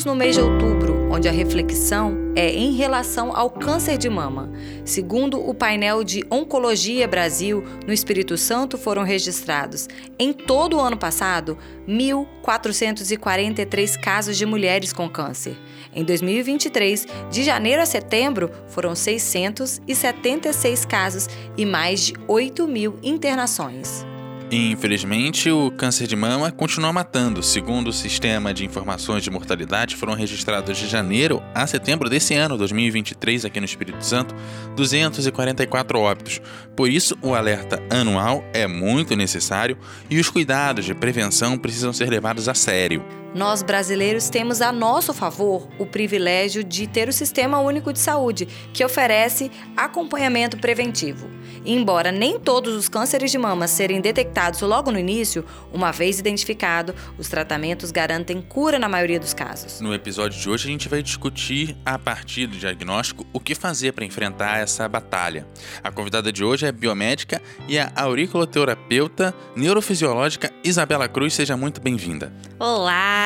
Estamos no mês de outubro, onde a reflexão é em relação ao câncer de mama. Segundo o painel de Oncologia Brasil, no Espírito Santo foram registrados, em todo o ano passado, 1.443 casos de mulheres com câncer. Em 2023, de janeiro a setembro, foram 676 casos e mais de 8 mil internações. Infelizmente, o câncer de mama continua matando. Segundo o Sistema de Informações de Mortalidade, foram registrados de janeiro a setembro desse ano, 2023, aqui no Espírito Santo, 244 óbitos. Por isso, o alerta anual é muito necessário e os cuidados de prevenção precisam ser levados a sério. Nós brasileiros temos a nosso favor o privilégio de ter o Sistema Único de Saúde, que oferece acompanhamento preventivo. Embora nem todos os cânceres de mama serem detectados logo no início, uma vez identificado, os tratamentos garantem cura na maioria dos casos. No episódio de hoje, a gente vai discutir, a partir do diagnóstico, o que fazer para enfrentar essa batalha. A convidada de hoje é biomédica e a auriculoterapeuta neurofisiológica Isabela Cruz. Seja muito bem-vinda. Olá,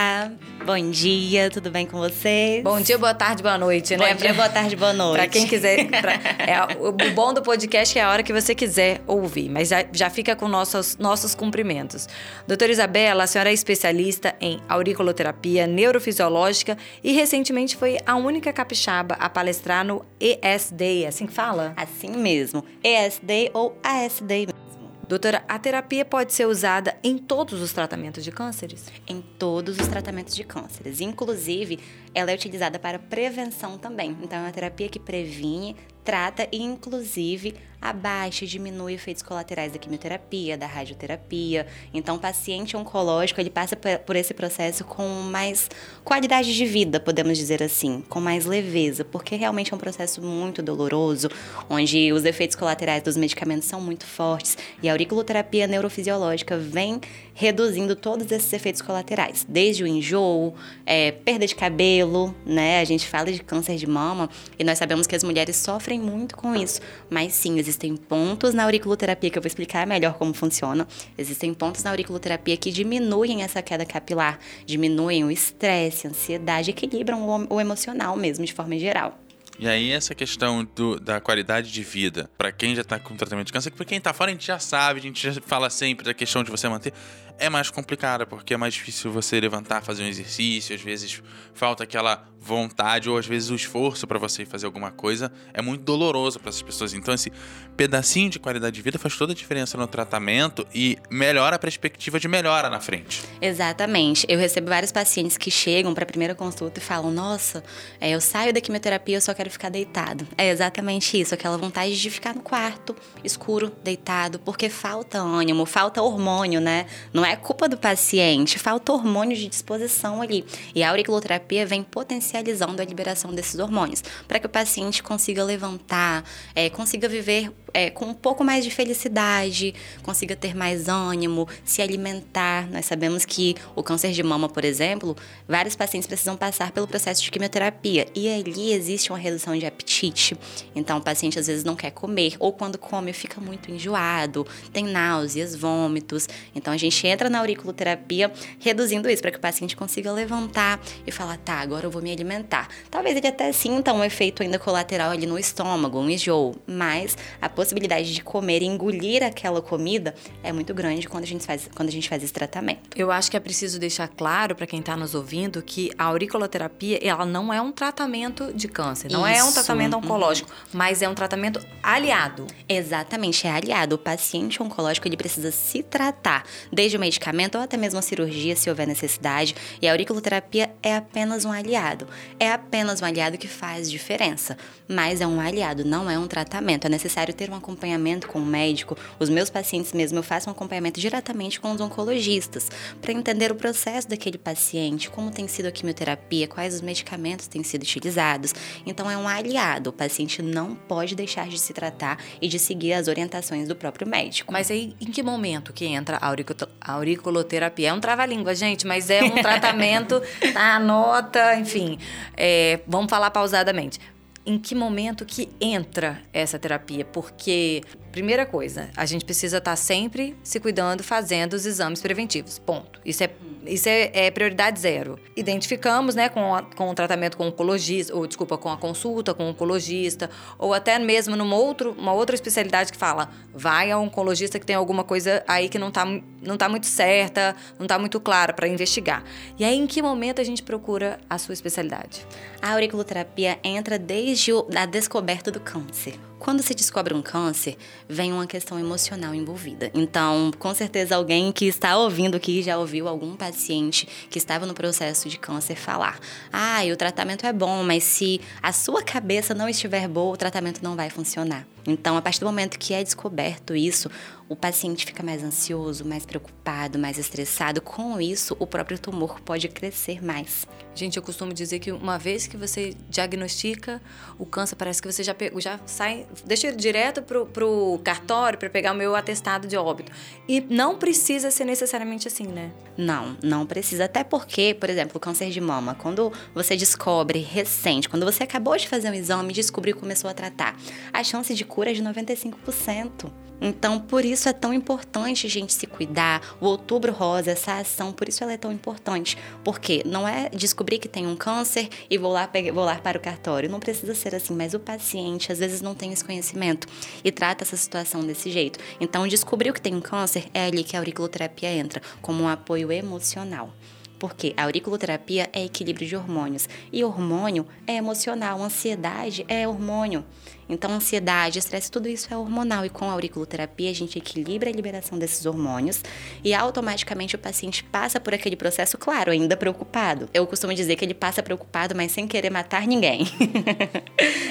bom dia, tudo bem com vocês? Bom dia, boa tarde, boa noite, né? Bom dia, boa tarde, boa noite. Para quem quiser. Pra, é, o bom do podcast é a hora que você quiser ouvir, mas já, já fica com nossos, nossos cumprimentos. Doutora Isabela, a senhora é especialista em auriculoterapia neurofisiológica e recentemente foi a única capixaba a palestrar no ESD, é assim que fala? Assim mesmo, ESD ou ASD mesmo. Doutora, a terapia pode ser usada em todos os tratamentos de cânceres? Em todos os tratamentos de cânceres. Inclusive, ela é utilizada para prevenção também. Então, é uma terapia que previne, trata e, inclusive, abaixa e diminui efeitos colaterais da quimioterapia, da radioterapia. Então, o paciente oncológico ele passa por esse processo com mais qualidade de vida, podemos dizer assim, com mais leveza, porque realmente é um processo muito doloroso, onde os efeitos colaterais dos medicamentos são muito fortes e a auriculoterapia neurofisiológica vem reduzindo todos esses efeitos colaterais, desde o enjoo, é, perda de cabelo, né? A gente fala de câncer de mama e nós sabemos que as mulheres sofrem muito com isso, mas sim, existem pontos na auriculoterapia que eu vou explicar melhor como funciona. Existem pontos na auriculoterapia que diminuem essa queda capilar, diminuem o estresse, a ansiedade, equilibram o emocional mesmo de forma geral. E aí essa questão do, da qualidade de vida, para quem já tá com tratamento de câncer, para quem tá fora a gente já sabe, a gente já fala sempre da questão de você manter é mais complicada, porque é mais difícil você levantar, fazer um exercício, às vezes falta aquela vontade ou às vezes o esforço para você fazer alguma coisa é muito doloroso para essas pessoas. Então esse pedacinho de qualidade de vida faz toda a diferença no tratamento e melhora a perspectiva de melhora na frente. Exatamente. Eu recebo vários pacientes que chegam para a primeira consulta e falam: "Nossa, é, eu saio da quimioterapia, eu só quero ficar deitado". É exatamente isso, aquela vontade de ficar no quarto, escuro, deitado, porque falta ânimo, falta hormônio, né? Não não é culpa do paciente, falta hormônio de disposição ali. E a auriculoterapia vem potencializando a liberação desses hormônios, para que o paciente consiga levantar, é, consiga viver é, com um pouco mais de felicidade, consiga ter mais ânimo, se alimentar. Nós sabemos que o câncer de mama, por exemplo, vários pacientes precisam passar pelo processo de quimioterapia e ali existe uma redução de apetite. Então, o paciente às vezes não quer comer ou quando come fica muito enjoado, tem náuseas, vômitos. Então, a gente entra na auriculoterapia reduzindo isso para que o paciente consiga levantar e falar: tá, agora eu vou me alimentar. Talvez ele até sinta um efeito ainda colateral ali no estômago, um enjoo, mas a possibilidade de comer e engolir aquela comida é muito grande quando a gente faz, quando a gente faz esse tratamento. Eu acho que é preciso deixar claro para quem está nos ouvindo que a auriculoterapia ela não é um tratamento de câncer, não Isso. é um tratamento oncológico, uhum. mas é um tratamento aliado. Exatamente, é aliado. O paciente oncológico ele precisa se tratar, desde o medicamento ou até mesmo a cirurgia, se houver necessidade. E a auriculoterapia é apenas um aliado. É apenas um aliado que faz diferença, mas é um aliado, não é um tratamento. É necessário ter um um acompanhamento com o médico. Os meus pacientes mesmo, eu faço um acompanhamento diretamente com os oncologistas para entender o processo daquele paciente, como tem sido a quimioterapia, quais os medicamentos têm sido utilizados. Então é um aliado. O paciente não pode deixar de se tratar e de seguir as orientações do próprio médico. Mas aí, em que momento que entra a, auriculoterapia? É um trava-língua, gente, mas é um tratamento, tá? Anota, enfim. É, vamos falar pausadamente em que momento que entra essa terapia, porque primeira coisa, a gente precisa estar sempre se cuidando, fazendo os exames preventivos. Ponto. Isso é isso é, é, prioridade zero. Identificamos, né, com, a, com o tratamento com o oncologista, ou desculpa, com a consulta com o oncologista, ou até mesmo numa outro, uma outra especialidade que fala, vai ao oncologista que tem alguma coisa aí que não está não tá muito certa, não está muito clara para investigar. E aí, em que momento a gente procura a sua especialidade? A auriculoterapia entra desde a descoberta do câncer. Quando se descobre um câncer, vem uma questão emocional envolvida. Então, com certeza, alguém que está ouvindo aqui já ouviu algum paciente que estava no processo de câncer falar: Ah, o tratamento é bom, mas se a sua cabeça não estiver boa, o tratamento não vai funcionar. Então, a partir do momento que é descoberto isso, o paciente fica mais ansioso, mais preocupado, mais estressado. Com isso, o próprio tumor pode crescer mais. Gente, eu costumo dizer que uma vez que você diagnostica o câncer, parece que você já, pegou, já sai, deixa ele direto pro, pro cartório para pegar o meu atestado de óbito. E não precisa ser necessariamente assim, né? Não, não precisa. Até porque, por exemplo, o câncer de mama, quando você descobre recente, quando você acabou de fazer um exame e descobriu e começou a tratar, a chance de cura de 95%. Então, por isso é tão importante a gente se cuidar. O Outubro Rosa, essa ação, por isso ela é tão importante. Porque não é descobrir que tem um câncer e vou lá, vou lá para o cartório. Não precisa ser assim, mas o paciente às vezes não tem esse conhecimento e trata essa situação desse jeito. Então, descobriu que tem um câncer, é ali que a auriculoterapia entra, como um apoio emocional. Porque a auriculoterapia é equilíbrio de hormônios e hormônio é emocional, ansiedade é hormônio. Então, ansiedade, estresse, tudo isso é hormonal. E com a auriculoterapia, a gente equilibra a liberação desses hormônios e automaticamente o paciente passa por aquele processo, claro, ainda preocupado. Eu costumo dizer que ele passa preocupado, mas sem querer matar ninguém.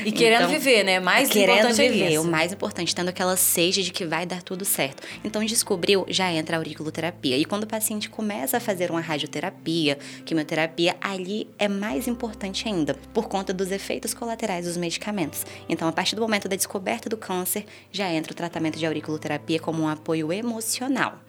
E querendo então, viver, né? Mais querendo importante viver, é o mais importante, tendo aquela seja de que vai dar tudo certo. Então, descobriu, já entra a auriculoterapia. E quando o paciente começa a fazer uma radioterapia, quimioterapia, ali é mais importante ainda, por conta dos efeitos colaterais dos medicamentos. Então, a partir do momento da descoberta do câncer, já entra o tratamento de auriculoterapia como um apoio emocional.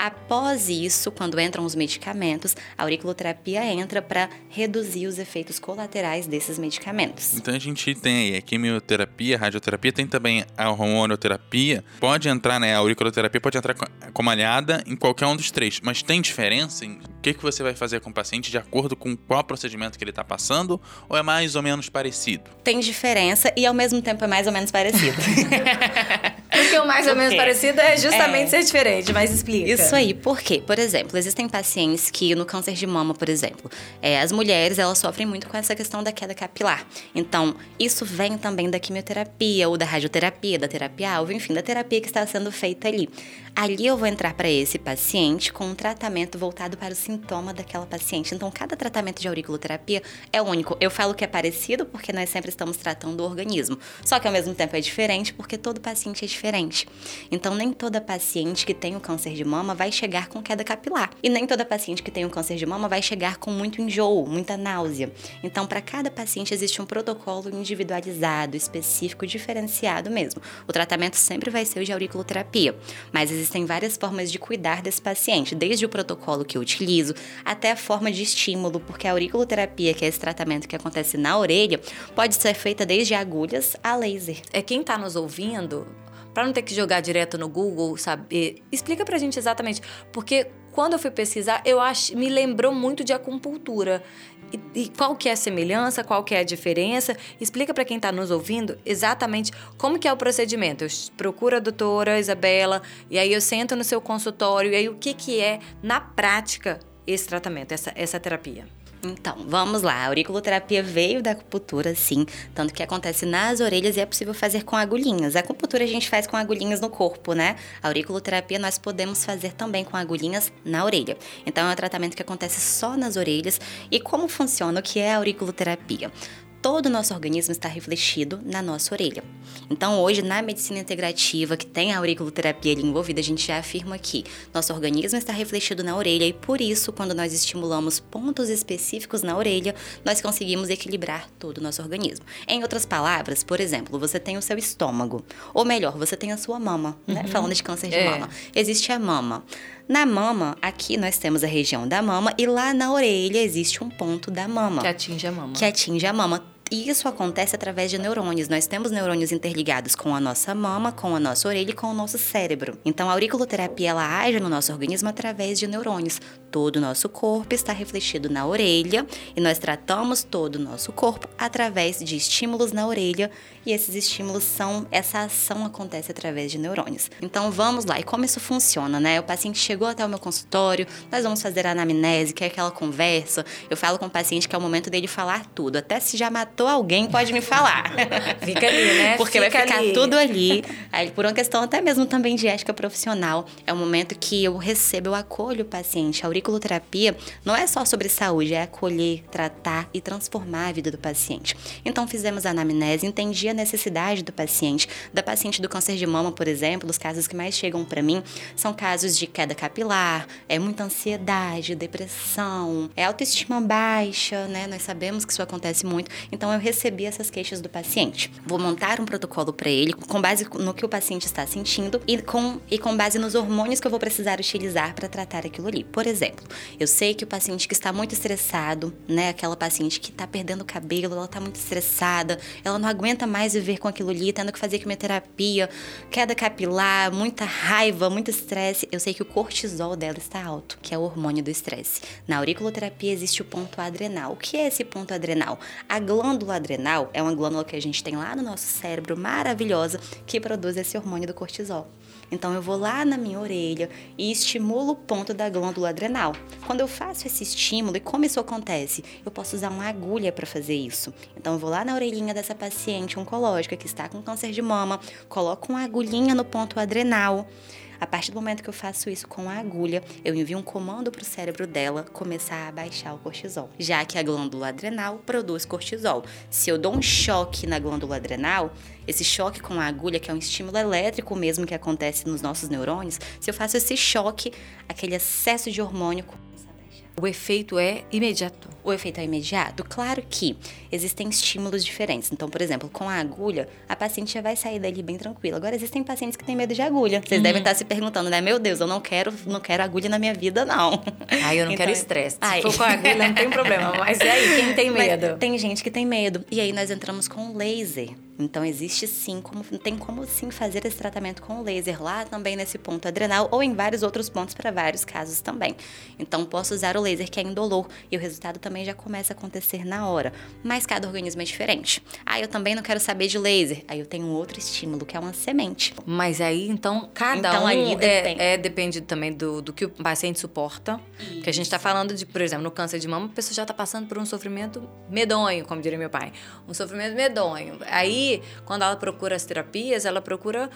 Após isso, quando entram os medicamentos, a auriculoterapia entra para reduzir os efeitos colaterais desses medicamentos. Então a gente tem a quimioterapia, a radioterapia, tem também a hormonioterapia. Pode entrar, né? A auriculoterapia pode entrar como aliada em qualquer um dos três, mas tem diferença em o que, que você vai fazer com o paciente de acordo com qual procedimento que ele está passando ou é mais ou menos parecido? Tem diferença e ao mesmo tempo é mais ou menos parecido. O mais ou menos parecido é justamente é. ser diferente, mas explica. Isso aí, por quê? Por exemplo, existem pacientes que no câncer de mama, por exemplo, é, as mulheres elas sofrem muito com essa questão da queda capilar. Então, isso vem também da quimioterapia ou da radioterapia, da terapia alvo, enfim, da terapia que está sendo feita ali. Ali eu vou entrar para esse paciente com um tratamento voltado para o sintoma daquela paciente. Então, cada tratamento de auriculoterapia é único. Eu falo que é parecido porque nós sempre estamos tratando o organismo. Só que ao mesmo tempo é diferente porque todo paciente é diferente. Então, nem toda paciente que tem o câncer de mama vai chegar com queda capilar. E nem toda paciente que tem o câncer de mama vai chegar com muito enjoo, muita náusea. Então, para cada paciente existe um protocolo individualizado, específico, diferenciado mesmo. O tratamento sempre vai ser o de auriculoterapia, mas existem várias formas de cuidar desse paciente, desde o protocolo que eu utilizo até a forma de estímulo, porque a auriculoterapia, que é esse tratamento que acontece na orelha, pode ser feita desde agulhas a laser. É quem está nos ouvindo, para não ter que jogar direto no Google, saber, explica pra gente exatamente, porque quando eu fui pesquisar, eu acho, me lembrou muito de acupuntura. E, e, qual que é a semelhança, qual que é a diferença? Explica para quem está nos ouvindo exatamente como que é o procedimento. Eu procuro a doutora Isabela e aí eu sento no seu consultório e aí o que que é na prática esse tratamento, essa, essa terapia? Então, vamos lá. A auriculoterapia veio da acupuntura, sim, tanto que acontece nas orelhas e é possível fazer com agulhinhas. A acupuntura a gente faz com agulhinhas no corpo, né? A auriculoterapia nós podemos fazer também com agulhinhas na orelha. Então, é um tratamento que acontece só nas orelhas. E como funciona? O que é a auriculoterapia? Todo o nosso organismo está refletido na nossa orelha. Então, hoje, na medicina integrativa, que tem a auriculoterapia ali envolvida, a gente já afirma que nosso organismo está refletido na orelha e, por isso, quando nós estimulamos pontos específicos na orelha, nós conseguimos equilibrar todo o nosso organismo. Em outras palavras, por exemplo, você tem o seu estômago, ou melhor, você tem a sua mama, né? Falando de câncer de É. mama. Existe a mama. Na mama, aqui nós temos a região da mama e lá na orelha existe um ponto da mama Que atinge a mama. que atinge a mama. E isso acontece através de neurônios. Nós temos neurônios interligados com a nossa mama, com a nossa orelha e com o nosso cérebro. Então, a auriculoterapia ela age no nosso organismo através de neurônios. Todo o nosso corpo está refletido na orelha e nós tratamos todo o nosso corpo através de estímulos na orelha e esses estímulos são essa ação acontece através de neurônios. Então, vamos lá. E como isso funciona, né? O paciente chegou até o meu consultório, nós vamos fazer a anamnese, que é aquela conversa. Eu falo com o paciente que é o momento dele falar tudo. Até se já matou alguém, pode me falar. Fica ali, né? Porque vai Fica ficar ali. tudo ali. Aí, por uma questão até mesmo também de ética profissional, é o momento que eu recebo, eu acolho o paciente. A auriculoterapia não é só sobre saúde, é acolher, tratar e transformar a vida do paciente. Então, fizemos a anamnese, entendi a necessidade do paciente. Da paciente do câncer de mama, por exemplo, os casos que mais chegam para mim são casos de queda capilar, é muita ansiedade, depressão, é autoestima baixa, né? Nós sabemos que isso acontece muito. Então, eu recebi essas queixas do paciente. Vou montar um protocolo para ele com base no que o paciente está sentindo e com, e com base nos hormônios que eu vou precisar utilizar para tratar aquilo ali. Por exemplo, eu sei que o paciente que está muito estressado, né? Aquela paciente que está perdendo o cabelo, ela está muito estressada, ela não aguenta mais viver com aquilo ali, tendo que fazer quimioterapia, queda capilar, muita raiva, muito estresse. Eu sei que o cortisol dela está alto, que é o hormônio do estresse. Na auriculoterapia existe o ponto adrenal. O que é esse ponto adrenal? A glândula adrenal é uma glândula que a gente tem lá no nosso cérebro, maravilhosa, que produz esse hormônio do cortisol. Então eu vou lá na minha orelha e estimulo o ponto da glândula adrenal. Quando eu faço esse estímulo, e como isso acontece? Eu posso usar uma agulha para fazer isso. Então eu vou lá na orelhinha dessa paciente oncológica que está com câncer de mama, coloco uma agulhinha no ponto adrenal. A partir do momento que eu faço isso com a agulha, eu envio um comando para o cérebro dela começar a baixar o cortisol, já que a glândula adrenal produz cortisol. Se eu dou um choque na glândula adrenal, esse choque com a agulha, que é um estímulo elétrico mesmo que acontece nos nossos neurônios, se eu faço esse choque, aquele excesso de hormônio começa a baixar. O efeito é imediato. O efeito é imediato? Claro que existem estímulos diferentes. Então, por exemplo, com a agulha, a paciente já vai sair dali bem tranquila. Agora, existem pacientes que têm medo de agulha. Vocês devem estar se perguntando, né? Meu Deus, eu não quero, não quero agulha na minha vida, não. Ai, eu não Então, quero estresse. Se for com a agulha, não tem problema. Mas e aí, quem tem Mas medo? tem gente que tem medo. E aí nós entramos com laser. Então existe sim, como, tem como sim fazer esse tratamento com laser lá também nesse ponto adrenal ou em vários outros pontos para vários casos também. Então posso usar o laser que é indolor e o resultado também já começa a acontecer na hora. Mas cada organismo é diferente. Ah, eu também não quero saber de laser. Aí eu tenho um outro estímulo que é uma semente. Mas aí, então, cada Então, um ali é, depende. é- depende também do, do que o paciente suporta. Que a gente está falando de, por exemplo, no câncer de mama, a pessoa já está passando por um sofrimento medonho, como diria meu pai. Um sofrimento medonho. Aí, quando ela procura as terapias, ela procura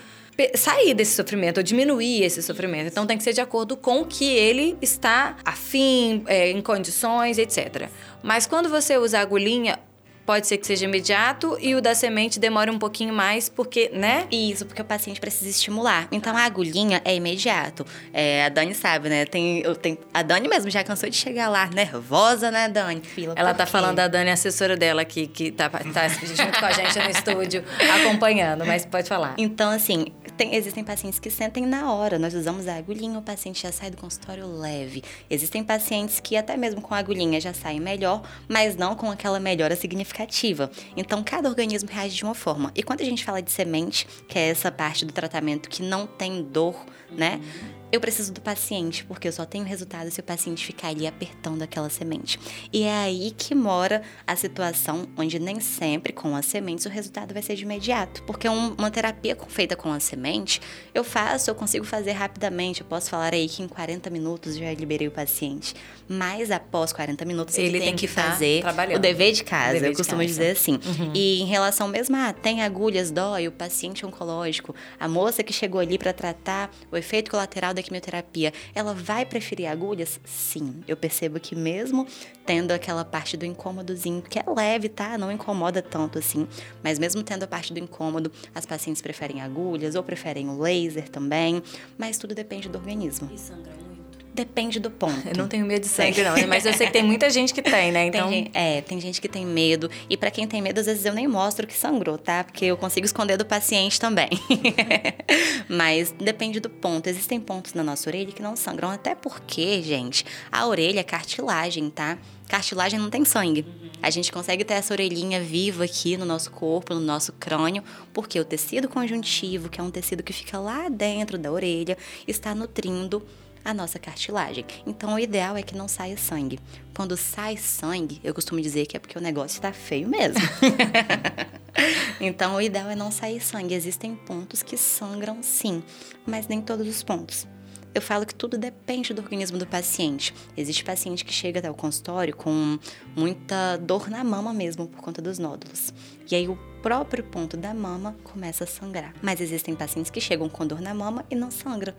sair desse sofrimento, ou diminuir esse sofrimento. Então, tem que ser de acordo com o que ele está afim, é, em condições, etc. Mas quando você usa a agulhinha, pode ser que seja imediato e o da semente demore um pouquinho mais, porque, né? Isso, porque o paciente precisa estimular. Então a agulhinha é imediato. É, a Dani sabe, né? Tem, eu tenho, a Dani mesmo já cansou de chegar lá nervosa, né, Dani? Fila, Ela tá falando da Dani, assessora dela aqui, que tá, tá junto com a gente no estúdio, acompanhando, mas pode falar. Então, assim, tem- existem pacientes que sentem na hora. Nós usamos a agulhinha, o paciente já sai do consultório leve. Existem pacientes que até mesmo com a agulhinha já saem melhor, mas não com aquela melhora significativa. Então, cada organismo reage de uma forma. E quando a gente fala de semente, que é essa parte do tratamento que não tem dor, né? Eu preciso do paciente, porque eu só tenho resultado se o paciente ficar ali apertando aquela semente. E é aí que mora a situação onde nem sempre com as sementes o resultado vai ser de imediato. Porque um- uma terapia feita com a semente, eu faço, eu consigo fazer rapidamente. Eu posso falar aí que em 40 minutos já liberei o paciente. Mas após 40 minutos ele, Ele tem, tem que que tá fazer o dever de casa. Dever eu de costumo casa. dizer assim. E em relação mesmo a tem agulhas, dói, o paciente oncológico, a moça que chegou ali para tratar o efeito colateral da quimioterapia, ela vai preferir agulhas? Sim, eu percebo que mesmo tendo aquela parte do incômodozinho, que é leve, tá? Não incomoda tanto assim, mas mesmo tendo a parte do incômodo, as pacientes preferem agulhas ou preferem o laser também, mas tudo depende do organismo. E sangra muito. Depende do ponto. Eu não tenho medo de sangue, não, né? mas eu sei que tem muita gente que tem, né? Então. Tem, é, tem gente que tem medo. E para quem tem medo, às vezes eu nem mostro que sangrou, tá? Porque eu consigo esconder do paciente também. mas depende do ponto. Existem pontos na nossa orelha que não sangram. Até porque, gente, a orelha é cartilagem, tá? Cartilagem não tem sangue. A gente consegue ter essa orelhinha viva aqui no nosso corpo, no nosso crânio, porque o tecido conjuntivo, que é um tecido que fica lá dentro da orelha, está nutrindo a nossa cartilagem. Então, o ideal é que não saia sangue. Quando sai sangue, eu costumo dizer que é porque o negócio está feio mesmo. então, o ideal é não sair sangue. Existem pontos que sangram sim, mas nem todos os pontos. Eu falo que tudo depende do organismo do paciente. Existe paciente que chega até o consultório com muita dor na mama mesmo por conta dos nódulos. E aí o próprio ponto da mama começa a sangrar. Mas existem pacientes que chegam com dor na mama e não sangra.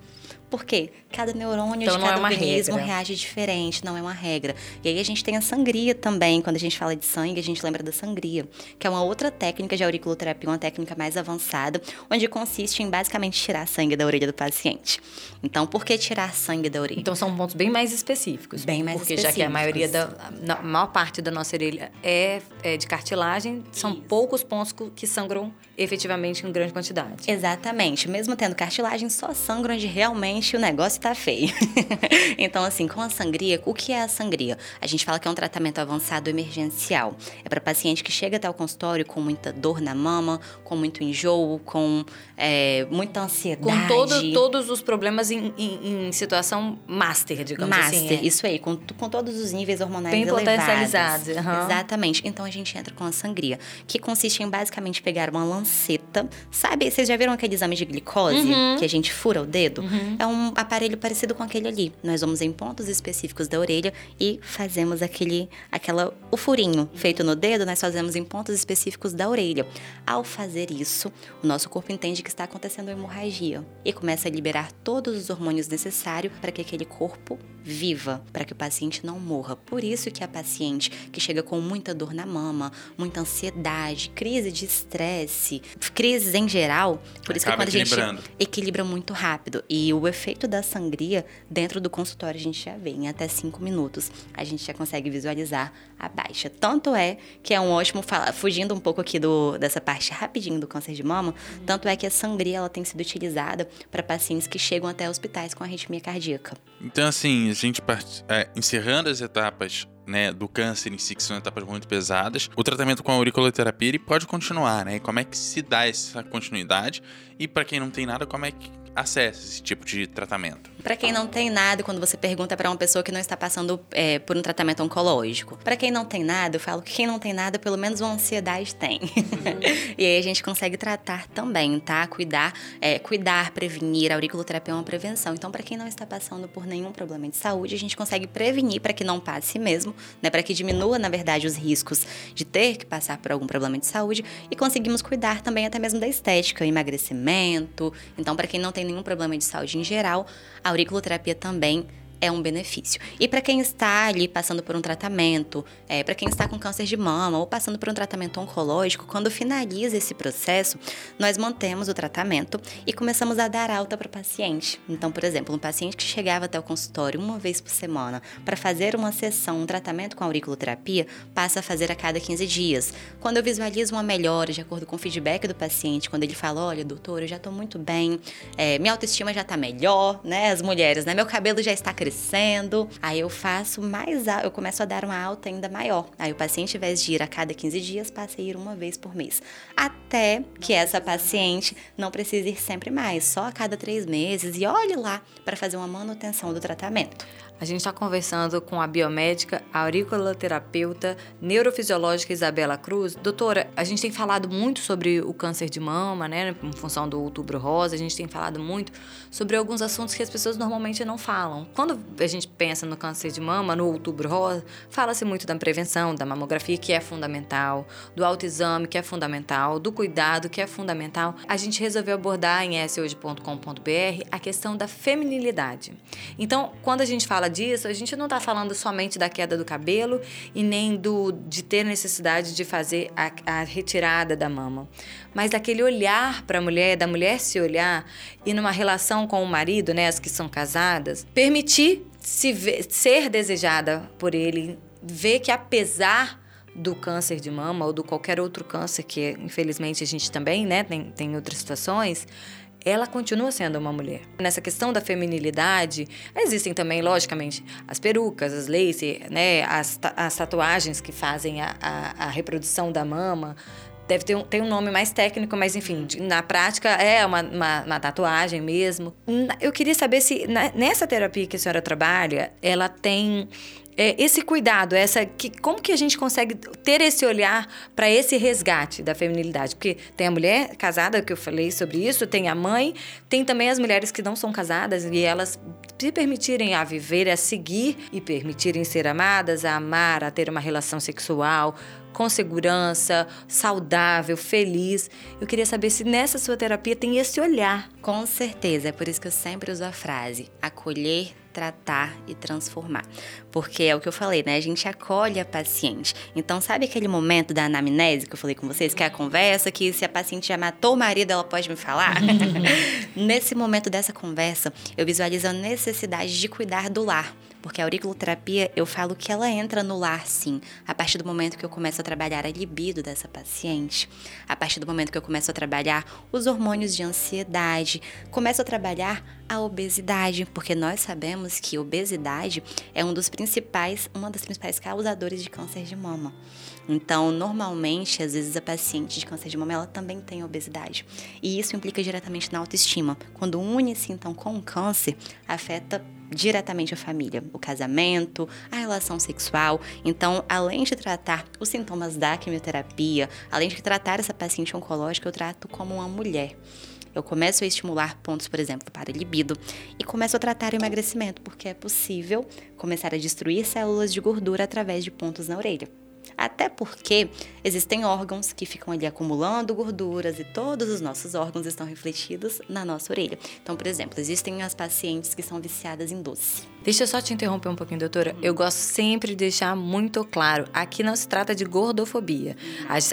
Por quê? Cada neurônio então, de cada é organismo regra. reage diferente, não é uma regra. E aí a gente tem a sangria também. Quando a gente fala de sangue, a gente lembra da sangria, que é uma outra técnica de auriculoterapia, uma técnica mais avançada, onde consiste em basicamente tirar sangue da orelha do paciente. Então, por que tirar sangue da orelha? Então são pontos bem mais específicos. Bem mais Porque já que a específicos. maioria da. A maior parte da nossa orelha é, é de cartilagem, são Isso. poucos pontos que sangram efetivamente em grande quantidade. Exatamente. Mesmo tendo cartilagem, só sangra onde realmente o negócio tá feio. então, assim, com a sangria, o que é a sangria? A gente fala que é um tratamento avançado emergencial. É para paciente que chega até o consultório com muita dor na mama, com muito enjoo, com é, muita ansiedade. Com todo, todos os problemas em, em- em situação master, digamos Master, assim. é. isso aí, com, com todos os níveis hormonais Bem elevados. potencializados, aham. Exatamente. Então a gente entra com a sangria, que consiste em basicamente pegar uma lanceta. Sabe, vocês já viram aquele exame de glicose Uhum. que a gente fura o dedo? É um aparelho parecido com aquele ali. Nós vamos em pontos específicos da orelha e fazemos aquele, aquela, o furinho feito no dedo, nós fazemos em pontos específicos da orelha. Ao fazer isso, o nosso corpo entende que está acontecendo hemorragia e começa a liberar todos os hormônios necessários para que aquele corpo viva, para que o paciente não morra. Por isso que a paciente que chega com muita dor na mama, muita ansiedade, crise de estresse, crises em geral, por isso Acaba que quando a gente equilibra muito rápido. E o efeito da sangria dentro do consultório a gente já vê em até 5 minutos. A gente já consegue visualizar a baixa. Tanto é que é um ótimo falar, fugindo um pouco aqui do, dessa parte rapidinho do câncer de mama, tanto é que a sangria ela tem sido utilizada para pacientes que chegam até hospitais com arritmia cardíaca. Então, assim, a gente part... é, encerrando as etapas né, do câncer em si, que são etapas muito pesadas, o tratamento com a auriculoterapia ele pode continuar, né? Como é que se dá essa continuidade? E para quem não tem nada, como é que acessa esse tipo de tratamento? Para quem não tem nada, quando você pergunta para uma pessoa que não está passando é, por um tratamento oncológico. Para quem não tem nada, eu falo que quem não tem nada, pelo menos uma ansiedade tem. e aí a gente consegue tratar também, tá? Cuidar, é, cuidar, prevenir. A auriculoterapia é uma prevenção. Então, para quem não está passando por nenhum problema de saúde, a gente consegue prevenir para que não passe mesmo, né? Para que diminua, na verdade, os riscos de ter que passar por algum problema de saúde e conseguimos cuidar também até mesmo da estética, emagrecimento. Então, para quem não tem nenhum problema de saúde em geral, a auriculoterapia também é um benefício. E para quem está ali passando por um tratamento, é, para quem está com câncer de mama ou passando por um tratamento oncológico, quando finaliza esse processo, nós mantemos o tratamento e começamos a dar alta para o paciente. Então, por exemplo, um paciente que chegava até o consultório uma vez por semana para fazer uma sessão, um tratamento com auriculoterapia, passa a fazer a cada 15 dias. Quando eu visualizo uma melhora de acordo com o feedback do paciente, quando ele fala, olha, doutor, eu já estou muito bem, é, minha autoestima já está melhor, né? As mulheres, né? Meu cabelo já está crescendo. Aí eu faço mais, eu começo a dar uma alta ainda maior. Aí o paciente, ao invés de ir a cada 15 dias, passa a ir uma vez por mês. Até que essa paciente não precise ir sempre mais, só a cada três meses. E olhe lá para fazer uma manutenção do tratamento. A gente está conversando com a biomédica, auriculoterapeuta, neurofisiológica Isabela Cruz. Doutora, a gente tem falado muito sobre o câncer de mama, né? Em função do outubro rosa, a gente tem falado muito sobre alguns assuntos que as pessoas normalmente não falam. Quando a gente pensa no câncer de mama, no outubro rosa, fala-se muito da prevenção, da mamografia, que é fundamental, do autoexame, que é fundamental, do cuidado, que é fundamental. A gente resolveu abordar em shoje.com.br a questão da feminilidade. Então, quando a gente fala disso, a gente não está falando somente da queda do cabelo e nem do de ter necessidade de fazer a, a retirada da mama, mas daquele olhar para a mulher, da mulher se olhar e numa relação com o marido, né, as que são casadas, permitir se ver, ser desejada por ele, ver que apesar do câncer de mama ou do qualquer outro câncer que infelizmente a gente também, né, tem, tem outras situações, ela continua sendo uma mulher. Nessa questão da feminilidade, existem também, logicamente, as perucas, as lace, né, as, as tatuagens que fazem a, a, a reprodução da mama. Deve ter um, tem um nome mais técnico, mas enfim, na prática é uma, uma, uma tatuagem mesmo. Eu queria saber se nessa terapia que a senhora trabalha, ela tem é, esse cuidado, essa que, como que a gente consegue ter esse olhar para esse resgate da feminilidade? Porque tem a mulher casada, que eu falei sobre isso, tem a mãe, tem também as mulheres que não são casadas e elas se permitirem a viver, a seguir e permitirem ser amadas, a amar, a ter uma relação sexual com segurança, saudável, feliz. Eu queria saber se nessa sua terapia tem esse olhar. Com certeza, é por isso que eu sempre uso a frase: acolher tratar e transformar. Porque é o que eu falei, né? A gente acolhe a paciente. Então, sabe aquele momento da anamnese que eu falei com vocês, que é a conversa, que se a paciente já matou o marido, ela pode me falar? Nesse momento dessa conversa, eu visualizo a necessidade de cuidar do lar. Porque a auriculoterapia, eu falo que ela entra no lar, sim, a partir do momento que eu começo a trabalhar a libido dessa paciente, a partir do momento que eu começo a trabalhar os hormônios de ansiedade, começo a trabalhar a obesidade, porque nós sabemos que obesidade é um dos principais, uma das principais causadores de câncer de mama. Então, normalmente, às vezes a paciente de câncer de mama ela também tem obesidade. E isso implica diretamente na autoestima. Quando une-se então com o câncer, afeta diretamente a família, o casamento, a relação sexual. Então, além de tratar os sintomas da quimioterapia, além de tratar essa paciente oncológica, eu trato como uma mulher. Eu começo a estimular pontos, por exemplo, para libido e começo a tratar o emagrecimento, porque é possível começar a destruir células de gordura através de pontos na orelha. Até porque existem órgãos que ficam ali acumulando gorduras e todos os nossos órgãos estão refletidos na nossa orelha. Então, por exemplo, existem as pacientes que são viciadas em doce. Deixa eu só te interromper um pouquinho, doutora. Eu gosto sempre de deixar muito claro: aqui não se trata de gordofobia.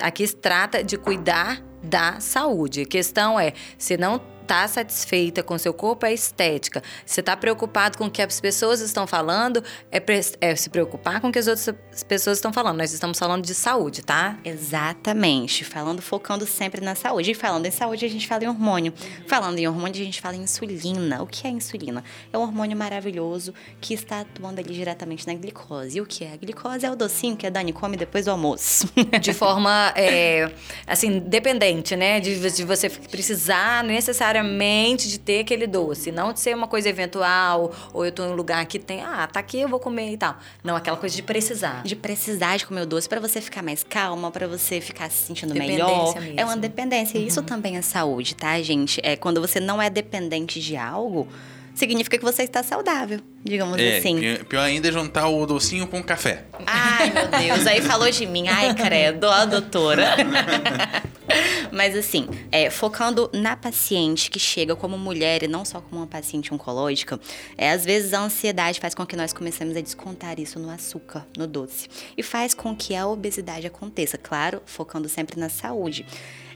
Aqui se trata de cuidar da saúde. A questão é, se não está satisfeita com seu corpo é estética. Você está preocupado com o que as pessoas estão falando, é, é, se preocupar com o que as outras pessoas estão falando. Nós estamos falando de saúde, tá? Exatamente. Falando, focando sempre na saúde. E falando em saúde, a gente fala em hormônio. Falando em hormônio, a gente fala em insulina. O que é insulina? É um hormônio maravilhoso que está atuando ali diretamente na glicose. E o que é? A glicose é o docinho que a Dani come depois do almoço. De forma, é, assim, dependente, né? De, de você precisar necessariamente necessariamente de ter aquele doce, não de ser uma coisa eventual, ou eu tô em um lugar que tem, ah, tá aqui, eu vou comer e tal. Não, aquela coisa de precisar. De precisar de comer o doce para você ficar mais calma, para você ficar se sentindo melhor. Mesmo. É uma dependência. Uhum. Isso também é saúde, tá, gente? É quando você não é dependente de algo, significa que você está saudável, digamos é, assim. Pior ainda é juntar o docinho com o café. Ai, meu Deus, aí falou de mim. Ai, credo, a doutora. Mas assim, é, focando na paciente que chega como mulher e não só como uma paciente oncológica, é, às vezes a ansiedade faz com que nós comecemos a descontar isso no açúcar, no doce. E faz com que a obesidade aconteça, claro, focando sempre na saúde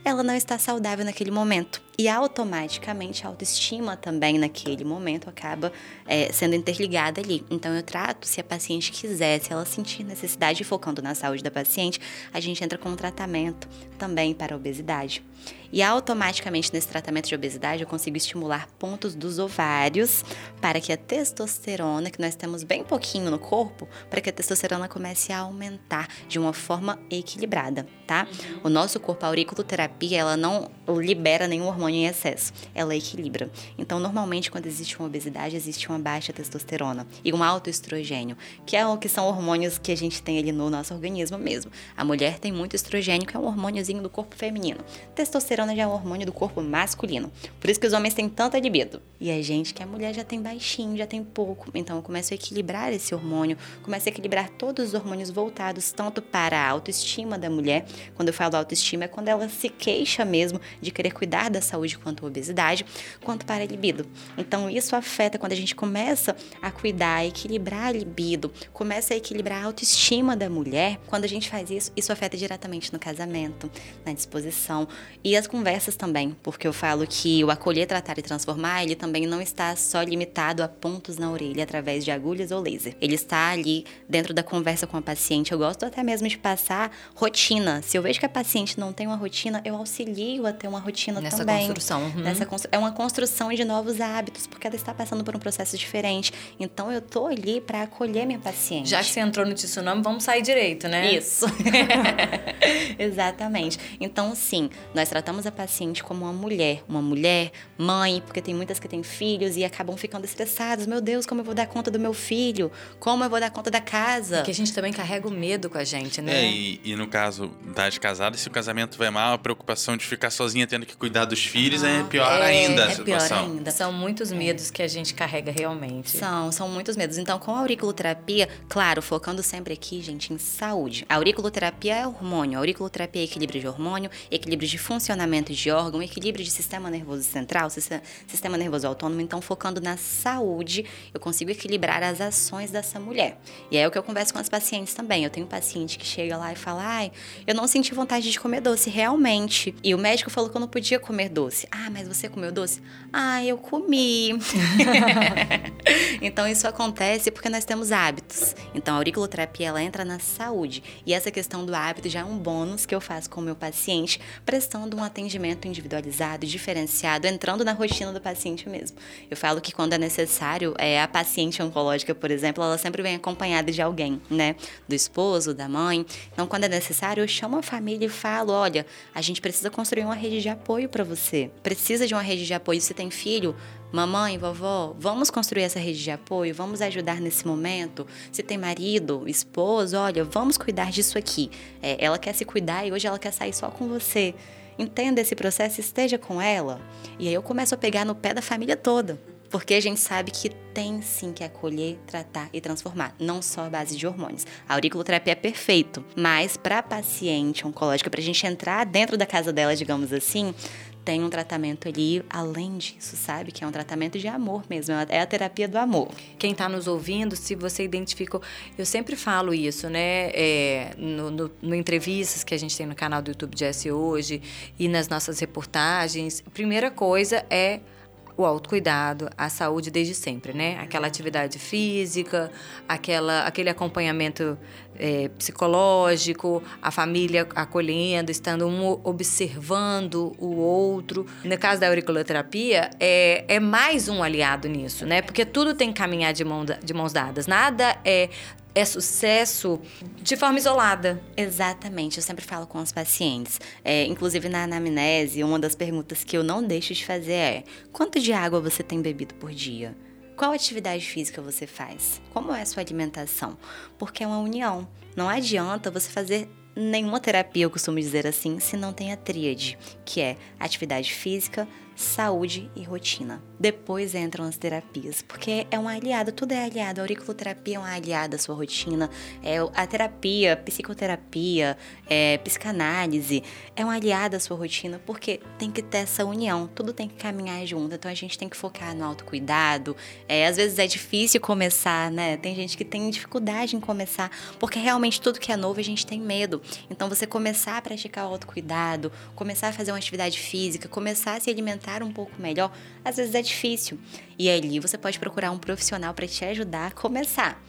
ela não está saudável naquele momento. E automaticamente a autoestima também naquele momento acaba é, sendo interligada ali. Então eu trato, se a paciente quiser, se ela sentir necessidade, focando na saúde da paciente, a gente entra com um tratamento também para a obesidade. E automaticamente nesse tratamento de obesidade eu consigo estimular pontos dos ovários para que a testosterona, que nós temos bem pouquinho no corpo, para que a testosterona comece a aumentar de uma forma equilibrada, tá? O nosso corpo, a auriculoterapia, auriculoterapia, ela não libera nenhum hormônio em excesso, ela equilibra. Então, normalmente, quando existe uma obesidade, existe uma baixa testosterona e um alto estrogênio, que, é o que são hormônios que a gente tem ali no nosso organismo mesmo. A mulher tem muito estrogênio, que é um hormôniozinho do corpo feminino. Testosterona já é um hormônio do corpo masculino. Por isso que os homens têm tanta libido. E a gente, que a mulher já tem baixinho, já tem pouco. Então, eu começo a equilibrar esse hormônio, começo a equilibrar todos os hormônios voltados tanto para a autoestima da mulher. Quando eu falo autoestima, é quando ela se queixa mesmo de querer cuidar da saúde quanto à obesidade, quanto para a libido. Então, isso afeta quando a gente começa a cuidar, a equilibrar a libido, começa a equilibrar a autoestima da mulher. Quando a gente faz isso, isso afeta diretamente no casamento, na disposição e as conversas também, porque eu falo que o acolher, tratar e transformar, ele também não está só limitado a pontos na orelha através de agulhas ou laser. Ele está ali dentro da conversa com a paciente. Eu gosto até mesmo de passar rotina. Se eu vejo que a paciente não tem uma rotina, eu auxilio a ter uma rotina Nessa também. Construção. Uhum. É uma construção de novos hábitos, porque ela está passando por um processo diferente. Então eu tô ali para acolher minha paciente. Já que você entrou no tsunami, vamos sair direito, né? Isso. Exatamente. Então, sim, nós tratamos a paciente como uma mulher, uma mulher, mãe, porque tem muitas que têm filhos e acabam ficando estressadas. Meu Deus, como eu vou dar conta do meu filho? Como eu vou dar conta da casa? Porque a gente também carrega o medo com a gente, né? É, e, e no caso das casadas, se o casamento vai mal, a preocupação de ficar sozinha tendo que cuidar dos filhos é pior é, ainda a é pior situação. ainda. São muitos medos que a gente carrega realmente. São, são muitos medos. Então, com a auriculoterapia, claro, focando sempre aqui, gente, em saúde. A auriculoterapia é hormônio. A auriculoterapia é equilíbrio de hormônio, equilíbrio de funcionamento de órgão, equilíbrio de sistema nervoso central, sistema, sistema nervoso autônomo. Então, focando na saúde, eu consigo equilibrar as ações dessa mulher. E é o que eu converso com as pacientes também. Eu tenho paciente que chega lá e fala: ai, eu não senti vontade de comer doce, realmente. E o médico falou que eu não podia comer doce. Ah, mas você comeu doce? Ah, eu comi. então isso acontece porque nós temos hábitos. Então a auriculoterapia ela entra na saúde e essa questão do hábito já é um bônus que eu faço com o meu paciente, prestando um atendimento individualizado, diferenciado, entrando na rotina do paciente mesmo. Eu falo que quando é necessário, é a paciente oncológica, por exemplo, ela sempre vem acompanhada de alguém, né? Do esposo, da mãe. Então quando é necessário, eu chamo a família e falo, olha, a gente precisa construir uma rede de apoio para você. Precisa de uma rede de apoio. Se tem filho, Mamãe, vovó, vamos construir essa rede de apoio, vamos ajudar nesse momento. Se tem marido, esposo, olha, vamos cuidar disso aqui. É, ela quer se cuidar e hoje ela quer sair só com você. Entenda esse processo, esteja com ela. E aí eu começo a pegar no pé da família toda. Porque a gente sabe que tem sim que acolher, tratar e transformar, não só a base de hormônios. A auriculoterapia é perfeito, mas para paciente oncológica, para a gente entrar dentro da casa dela, digamos assim, tem um tratamento ali além disso, sabe? Que é um tratamento de amor mesmo, é a terapia do amor. Quem está nos ouvindo, se você identificou, eu sempre falo isso, né? É, no, no, no, entrevistas que a gente tem no canal do YouTube de S hoje e nas nossas reportagens, primeira coisa é o autocuidado, a saúde desde sempre, né? Aquela atividade física, aquela, aquele acompanhamento é, psicológico, a família acolhendo, estando um observando o outro. No caso da auriculoterapia, é, é mais um aliado nisso, né? Porque tudo tem que caminhar de, mão, de mãos dadas. Nada é é sucesso de forma isolada. Exatamente, eu sempre falo com os pacientes. É, inclusive na anamnese, uma das perguntas que eu não deixo de fazer é: quanto de água você tem bebido por dia? Qual atividade física você faz? Como é a sua alimentação? Porque é uma união. Não adianta você fazer nenhuma terapia, eu costumo dizer assim, se não tem a tríade, que é atividade física, saúde e rotina. Depois entram as terapias, porque é um aliado, tudo é aliado. A auriculoterapia é uma aliada à sua rotina, é a terapia, psicoterapia, é, psicanálise, é um aliado à sua rotina, porque tem que ter essa união, tudo tem que caminhar junto. Então a gente tem que focar no autocuidado. É, às vezes é difícil começar, né? Tem gente que tem dificuldade em começar, porque realmente tudo que é novo a gente tem medo. Então você começar a praticar o autocuidado, começar a fazer uma atividade física, começar a se alimentar um pouco melhor, às vezes é difícil. E ali você pode procurar um profissional para te ajudar a começar.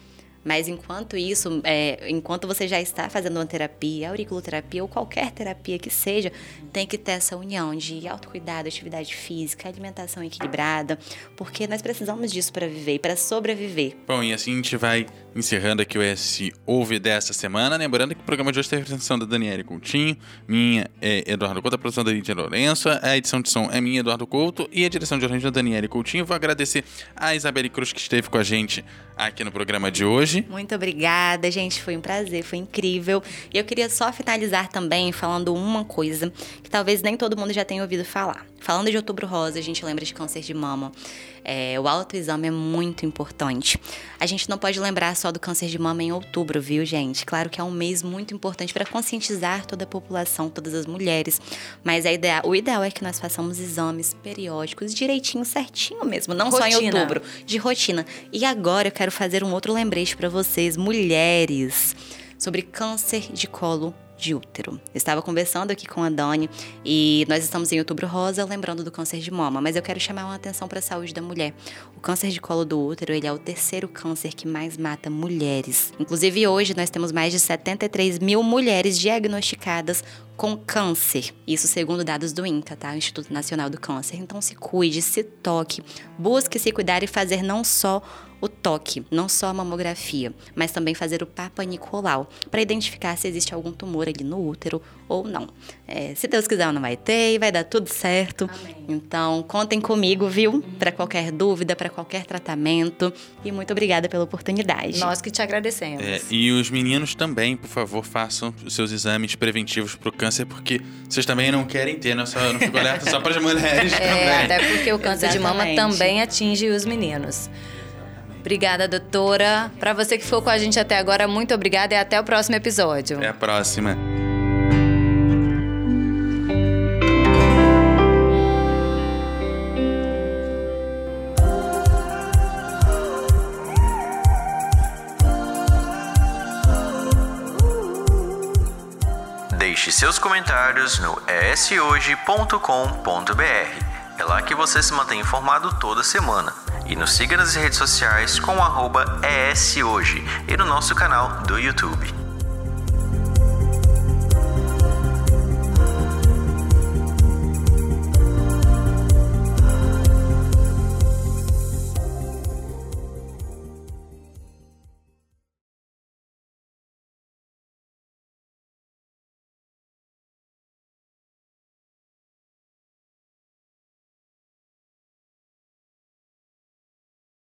Mas enquanto isso, é, enquanto você já está fazendo uma terapia, auriculoterapia ou qualquer terapia que seja, tem que ter essa união de autocuidado, atividade física, alimentação equilibrada, porque nós precisamos disso para viver e para sobreviver. Bom, e assim a gente vai encerrando aqui o ES Ouve dessa semana. Lembrando que o programa de hoje teve a apresentação da Daniele Coutinho, minha é Eduardo Couto, a produção da Lídia Lourenço, a edição de som é minha, Eduardo Couto, e a direção de arranjo da Daniele Coutinho. Vou agradecer a Isabelle Cruz que esteve com a gente aqui no programa de hoje. Muito obrigada, gente. Foi um prazer, foi incrível. E eu queria só finalizar também falando uma coisa que talvez nem todo mundo já tenha ouvido falar. Falando de outubro rosa, a gente lembra de câncer de mama. É, o autoexame é muito importante. A gente não pode lembrar só do câncer de mama em outubro, viu, gente? Claro que é um mês muito importante para conscientizar toda a população, todas as mulheres. Mas a ideia, o ideal é que nós façamos exames periódicos direitinho, certinho mesmo, não rotina. só em outubro, de rotina. E agora eu quero fazer um outro lembrete para vocês, mulheres, sobre câncer de colo de útero. estava conversando aqui com a Dani e nós estamos em outubro rosa, lembrando do câncer de mama, mas eu quero chamar uma atenção para a saúde da mulher. O câncer de colo do útero, ele é o terceiro câncer que mais mata mulheres. Inclusive hoje nós temos mais de 73 mil mulheres diagnosticadas com câncer. Isso segundo dados do INCA, tá? Instituto Nacional do Câncer. Então se cuide, se toque, busque se cuidar e fazer não só o toque, não só a mamografia, mas também fazer o Papa Nicolau, para identificar se existe algum tumor ali no útero ou não. É, se Deus quiser, não vai ter e vai dar tudo certo. Amém. Então, contem comigo, viu? Para qualquer dúvida, para qualquer tratamento. E muito obrigada pela oportunidade. Nós que te agradecemos. É, e os meninos também, por favor, façam os seus exames preventivos para o câncer, porque vocês também não querem ter, não, só, não fico alerta só para as mulheres é, também. Até porque o câncer Exatamente. de mama também atinge os meninos. Obrigada, doutora. Para você que ficou com a gente até agora, muito obrigada e até o próximo episódio. Até a próxima. Deixe seus comentários no eshoje.com.br. É lá que você se mantém informado toda semana. E nos siga nas redes sociais com o arroba ESHoje e no nosso canal do YouTube.